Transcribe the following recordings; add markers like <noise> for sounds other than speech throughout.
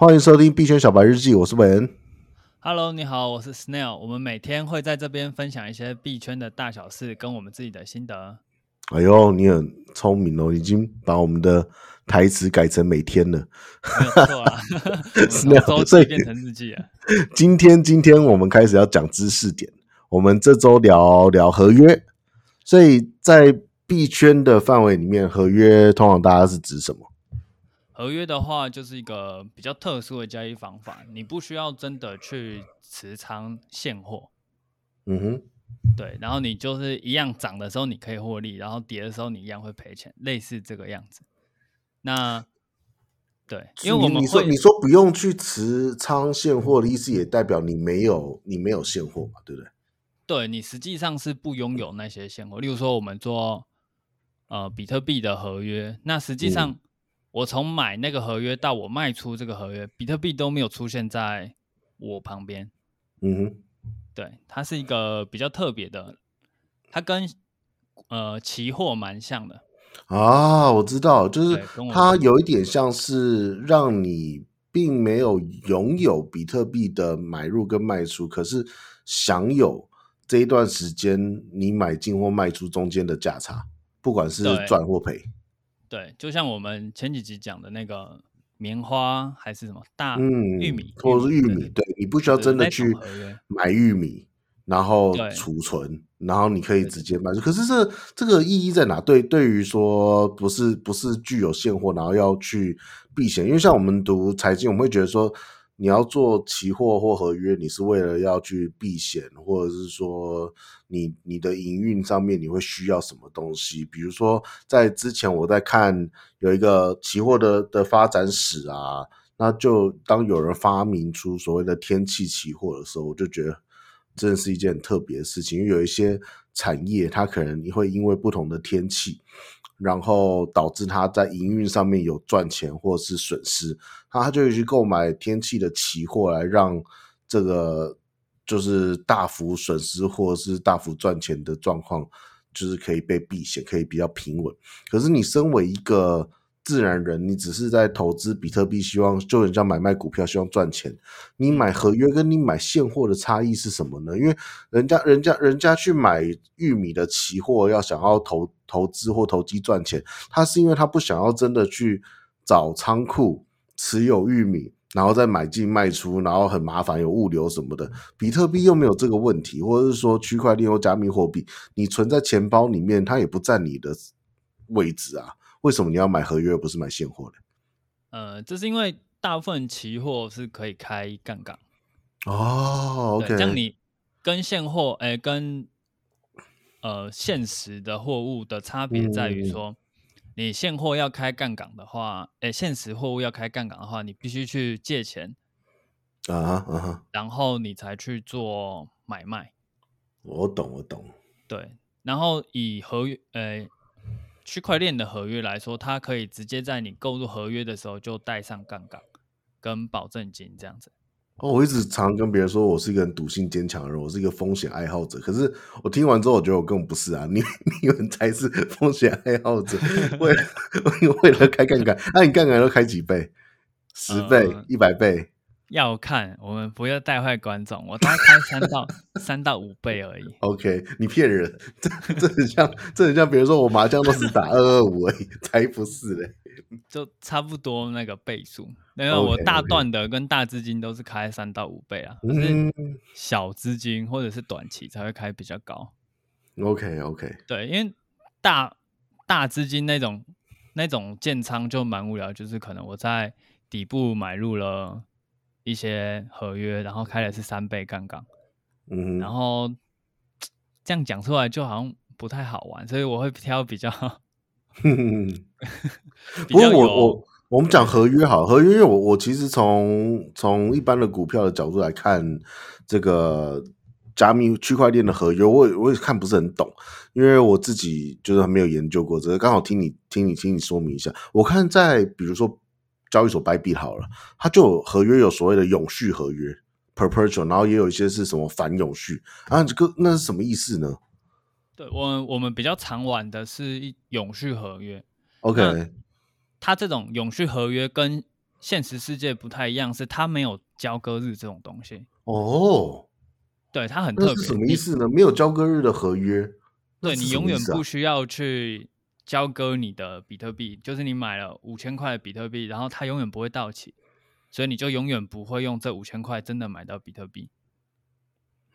欢迎收听币圈小白日记，我是伟恩。Hello，你好，我是 Snail。我们每天会在这边分享一些币圈的大小事，跟我们自己的心得。哎呦，你很聪明哦，已经把我们的台词改成每天了。没有错啊，<laughs> Snail 所以变成日记了。今天，今天我们开始要讲知识点。我们这周聊聊合约，所以在币圈的范围里面，合约通常大家是指什么？合约的话，就是一个比较特殊的交易方法，你不需要真的去持仓现货。嗯哼，对，然后你就是一样涨的时候你可以获利，然后跌的时候你一样会赔钱，类似这个样子。那对，因为我们你说你说不用去持仓现货的意思，也代表你没有你没有现货嘛，对不对？对，你实际上是不拥有那些现货。例如说，我们做呃比特币的合约，那实际上。嗯我从买那个合约到我卖出这个合约，比特币都没有出现在我旁边。嗯哼，对，它是一个比较特别的，它跟呃期货蛮像的。啊，我知道，就是它有一点像是让你并没有拥有比特币的买入跟卖出，可是享有这一段时间你买进或卖出中间的价差，不管是赚或赔。对，就像我们前几集讲的那个棉花还是什么大玉米，或者是玉米，对，对你不需要真的去买玉米，然后储存，然后你可以直接卖。可是这这个意义在哪？对，对于说不是不是具有现货，然后要去避险，因为像我们读财经，我们会觉得说。你要做期货或合约，你是为了要去避险，或者是说你你的营运上面你会需要什么东西？比如说在之前我在看有一个期货的的发展史啊，那就当有人发明出所谓的天气期货的时候，我就觉得真的是一件特别的事情，因为有一些产业它可能你会因为不同的天气。然后导致他在营运上面有赚钱或是损失，他他就会去购买天气的期货来让这个就是大幅损失或者是大幅赚钱的状况，就是可以被避险，可以比较平稳。可是你身为一个自然人，你只是在投资比特币，希望就人家买卖股票，希望赚钱。你买合约跟你买现货的差异是什么呢？因为人家人家人家去买玉米的期货，要想要投。投资或投机赚钱，他是因为他不想要真的去找仓库持有玉米，然后再买进卖出，然后很麻烦，有物流什么的。比特币又没有这个问题，或者是说区块链或加密货币，你存在钱包里面，它也不占你的位置啊。为什么你要买合约而不是买现货呢？呃，这是因为大部分期货是可以开杠杆。哦，OK，像你跟现货，哎，跟。呃，现实的货物的差别在于说，你现货要开杠杆的话，诶，现实货物要开杠杆的话，你必须去借钱啊啊，然后你才去做买卖。我懂，我懂。对，然后以合约，呃，区块链的合约来说，它可以直接在你购入合约的时候就带上杠杆跟保证金这样子。哦，我一直常跟别人说，我是一个很赌性坚强的人，我是一个风险爱好者。可是我听完之后，我觉得我根本不是啊！你你们才是风险爱好者，<laughs> 为了 <laughs> 为了开杠杆，那、啊、你杠杆都开几倍？十倍、一百倍？要看，我们不要带坏观众。我大概开三到三到五倍而已。OK，你骗人，这这很像，这很像比如说我麻将都是打二二五而已，才不是嘞。就差不多那个倍数，因为我大段的跟大资金都是开三到五倍啊，可是小资金或者是短期才会开比较高。OK OK，对，因为大大资金那种那种建仓就蛮无聊，就是可能我在底部买入了一些合约，然后开的是三倍杠杆，嗯，然后这样讲出来就好像不太好玩，所以我会挑比较。<laughs> <laughs> 不过我我我们讲合约好，合约因为我我其实从从一般的股票的角度来看，这个加密区块链的合约，我也我也看不是很懂，因为我自己就是还没有研究过，只是刚好听你听你听你说明一下。我看在比如说交易所 Bybit 好了，它就有合约有所谓的永续合约 （perpetual），然后也有一些是什么反永续啊，这个那是什么意思呢？对我我们比较常玩的是永续合约。OK，它这种永续合约跟现实世界不太一样，是它没有交割日这种东西。哦，对，它很特别。什么意思呢？没有交割日的合约，对，你永远不需要去交割你的比特币，就是你买了五千块的比特币，然后它永远不会到期，所以你就永远不会用这五千块真的买到比特币。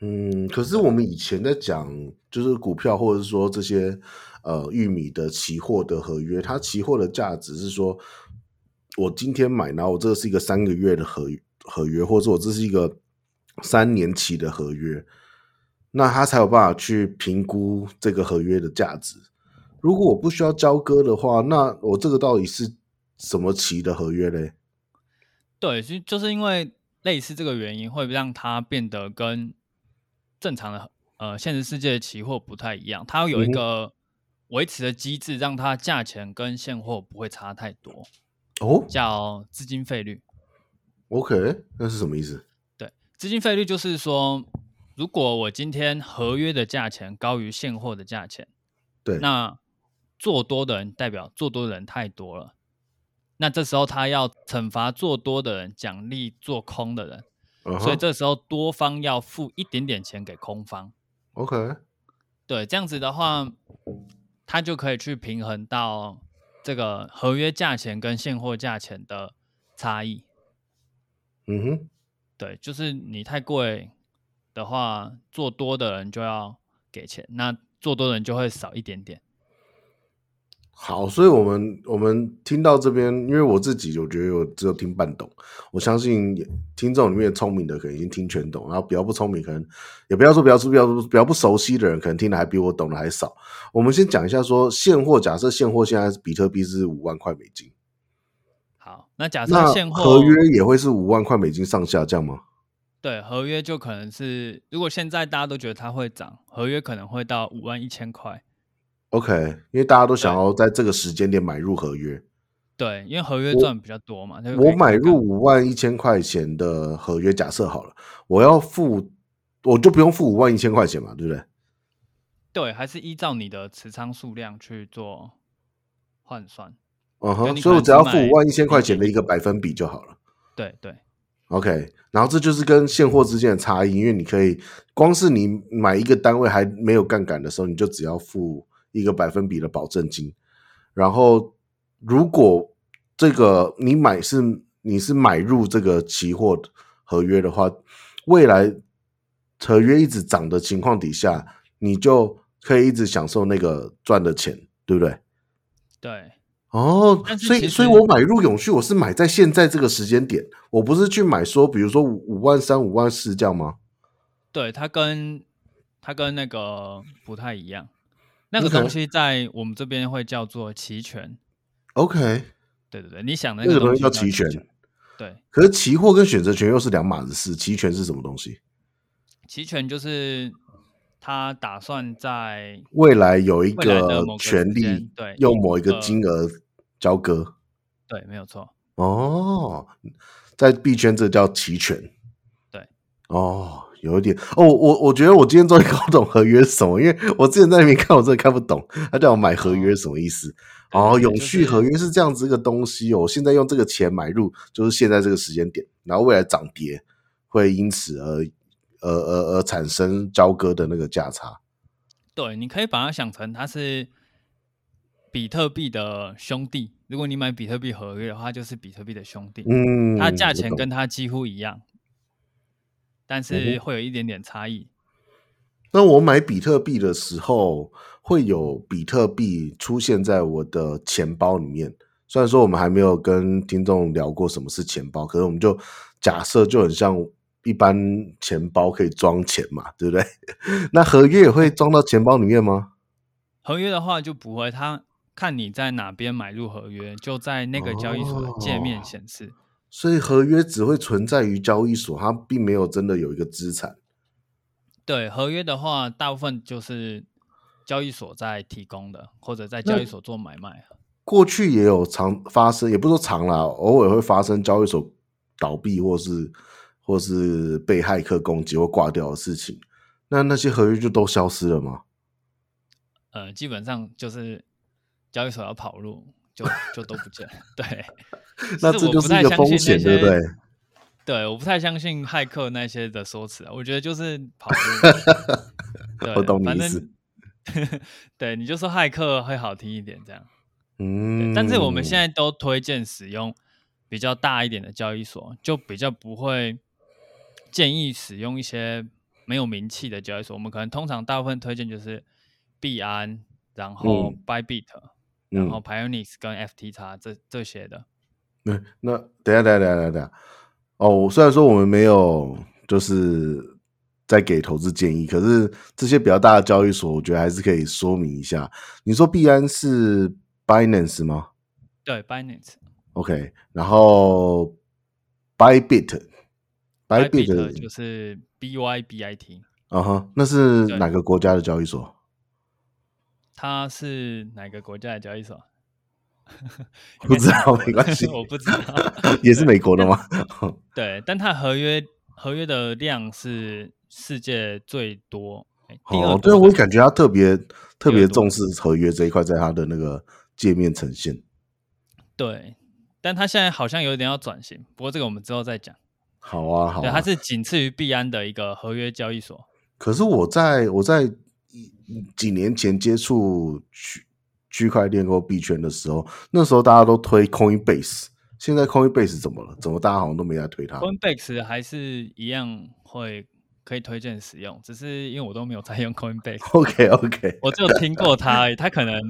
嗯，可是我们以前在讲，就是股票或者是说这些呃玉米的期货的合约，它期货的价值是说，我今天买，然后我这个是一个三个月的合合约，或者说我这是一个三年期的合约，那他才有办法去评估这个合约的价值。如果我不需要交割的话，那我这个到底是什么期的合约嘞？对，就就是因为类似这个原因，会让它变得跟正常的呃，现实世界的期货不太一样，它要有一个维持的机制，让它价钱跟现货不会差太多。哦，叫资金费率。OK，那是什么意思？对，资金费率就是说，如果我今天合约的价钱高于现货的价钱，对，那做多的人代表做多的人太多了，那这时候他要惩罚做多的人，奖励做空的人。Uh -huh. 所以这时候多方要付一点点钱给空方，OK，对，这样子的话，他就可以去平衡到这个合约价钱跟现货价钱的差异。嗯哼，对，就是你太贵的话，做多的人就要给钱，那做多的人就会少一点点。好，所以我们我们听到这边，因为我自己我觉得我只有听半懂，我相信听众里面聪明的可能已经听全懂，然后比较不聪明，可能也不要说比较说比较比较不熟悉的人，可能听的还比我懂的还少。我们先讲一下说现货，假设现货现在是比特币是五万块美金，好，那假设现货合约也会是五万块美金上下这样吗？对，合约就可能是如果现在大家都觉得它会涨，合约可能会到五万一千块。OK，因为大家都想要在这个时间点买入合约，对，因为合约赚比较多嘛。我，我买入五万一千块钱的合约，假设好了，我要付，我就不用付五万一千块钱嘛，对不对？对，还是依照你的持仓数量去做换算。嗯哼，所以我只要付五万一千块钱的一个百分比就好了。对对。OK，然后这就是跟现货之间的差异，因为你可以光是你买一个单位还没有杠杆的时候，你就只要付。一个百分比的保证金，然后如果这个你买是你是买入这个期货合约的话，未来合约一直涨的情况底下，你就可以一直享受那个赚的钱，对不对？对，哦，所以所以我买入永续，我是买在现在这个时间点，我不是去买说，比如说五万三、五万四这样吗？对，它跟它跟那个不太一样。那个东西在我们这边会叫做期权。OK，对对对，你想的那个东西叫期权。对，可是期货跟选择权又是两码子事。期权是什么东西？期权就是他打算在未来有一个权利，对，用某一个金额交割。对，没有错。哦，在币圈这叫期权。对，哦。有一点哦，我我觉得我今天终于搞懂合约是什么，因为我之前在那边看，我真的看不懂。他叫我买合约是什么意思？哦，哦，永续合约是这样子一个东西哦。我现在用这个钱买入，就是现在这个时间点，然后未来涨跌会因此而而而而产生交割的那个价差。对，你可以把它想成它是比特币的兄弟。如果你买比特币合约的话，就是比特币的兄弟。嗯，它价钱跟它几乎一样。但是会有一点点差异。那我买比特币的时候，会有比特币出现在我的钱包里面。虽然说我们还没有跟听众聊过什么是钱包，可是我们就假设就很像一般钱包可以装钱嘛，对不对？<laughs> 那合约也会装到钱包里面吗？合约的话就不会，它看你在哪边买入合约，就在那个交易所的界面显示。哦所以合约只会存在于交易所，它并没有真的有一个资产。对，合约的话，大部分就是交易所在提供的，或者在交易所做买卖。过去也有常发生，也不是说常啦，偶尔会发生交易所倒闭，或是或是被骇客攻击或挂掉的事情。那那些合约就都消失了吗？呃，基本上就是交易所要跑路。就就都不见了。对，<laughs> 那这就是一个风险，对不对？对，我不太相信骇客那些的说辞啊。我觉得就是跑路。<laughs> 我懂你意思。对，你就说骇客会好听一点，这样。嗯。但是我们现在都推荐使用比较大一点的交易所，就比较不会建议使用一些没有名气的交易所。我们可能通常大部分推荐就是币安，然后 Bybit、嗯、然后 Pioneer 跟 FTX 这这些的。那那等下等下等下等下。哦，虽然说我们没有就是在给投资建议，可是这些比较大的交易所，我觉得还是可以说明一下。你说币安是 Binance 吗？对，Binance。OK，然后 Bybit，Bybit 就是 B Y B I T。啊哈，那是哪个国家的交易所？它是哪个国家的交易所？<laughs> 不知道，没关系，<laughs> 我不知道，<laughs> 也是美国的吗？对，但它合约合约的量是世界最多。哦，对，我感觉他特别特别重视合约这一块，在他的那个界面呈现。对，但他现在好像有点要转型，不过这个我们之后再讲。好啊，好啊，对，它是仅次于币安的一个合约交易所。可是我在我在几年前接触区区块链或币圈的时候，那时候大家都推 Coinbase。现在 Coinbase 怎么了？怎么大家好像都没在推它？Coinbase 还是一样会可以推荐使用，只是因为我都没有在用 Coinbase。<laughs> OK OK，我只有听过它，它可能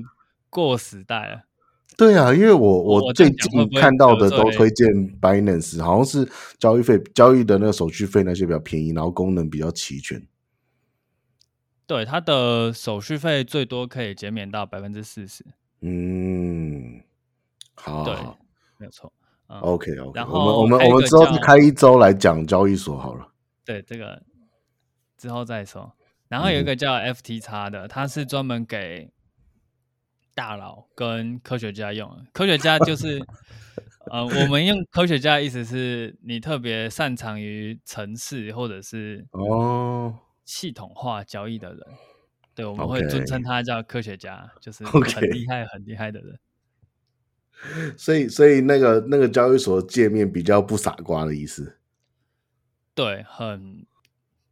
过时代了。<laughs> 对啊，因为我我最近看到的都推荐 Binance，好像是交易费、交易的那个手续费那些比较便宜，然后功能比较齐全。对，它的手续费最多可以减免到百分之四十。嗯，好，对，没有错。嗯、OK OK，然后我们我们我们之后开一周来讲交易所好了。对，这个之后再说。然后有一个叫 FTX 的，它是专门给大佬跟科学家用的。科学家就 <laughs> 是，呃，我们用科学家的意思是你特别擅长于城市或者是哦系统化交易的人。对，我们会尊称他叫科学家.就是很厉害、很厉害的人。<laughs> 所以，所以那个那个交易所界面比较不傻瓜的意思。对，很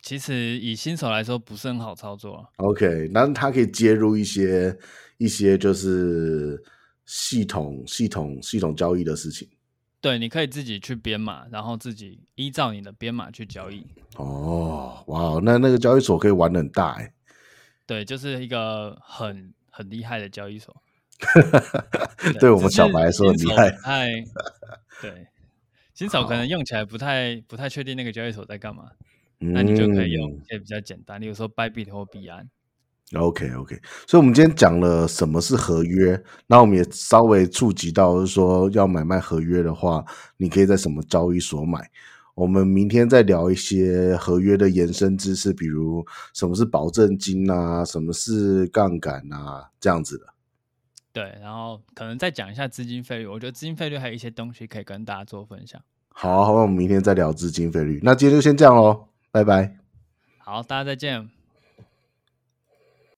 其实以新手来说不是很好操作。OK，那他可以接入一些一些就是系统系统系统交易的事情。对，你可以自己去编码，然后自己依照你的编码去交易。哦，哇，那那个交易所可以玩的很大哎。对，就是一个很很厉害的交易所。<laughs> 对，对我们小白来说很厉害。哎，对，新手可能用起来不太不太确定那个交易所在干嘛，那你就可以用一些比较简单，例如说 Bybit 或币安。OK OK，所以我们今天讲了什么是合约，那我们也稍微触及到，就是说要买卖合约的话，你可以在什么交易所买。我们明天再聊一些合约的延伸知识，比如什么是保证金啊，什么是杠杆啊，这样子的。对，然后可能再讲一下资金费率。我觉得资金费率还有一些东西可以跟大家做分享。好，好，我们明天再聊资金费率。那今天就先这样喽，拜拜。好，大家再见。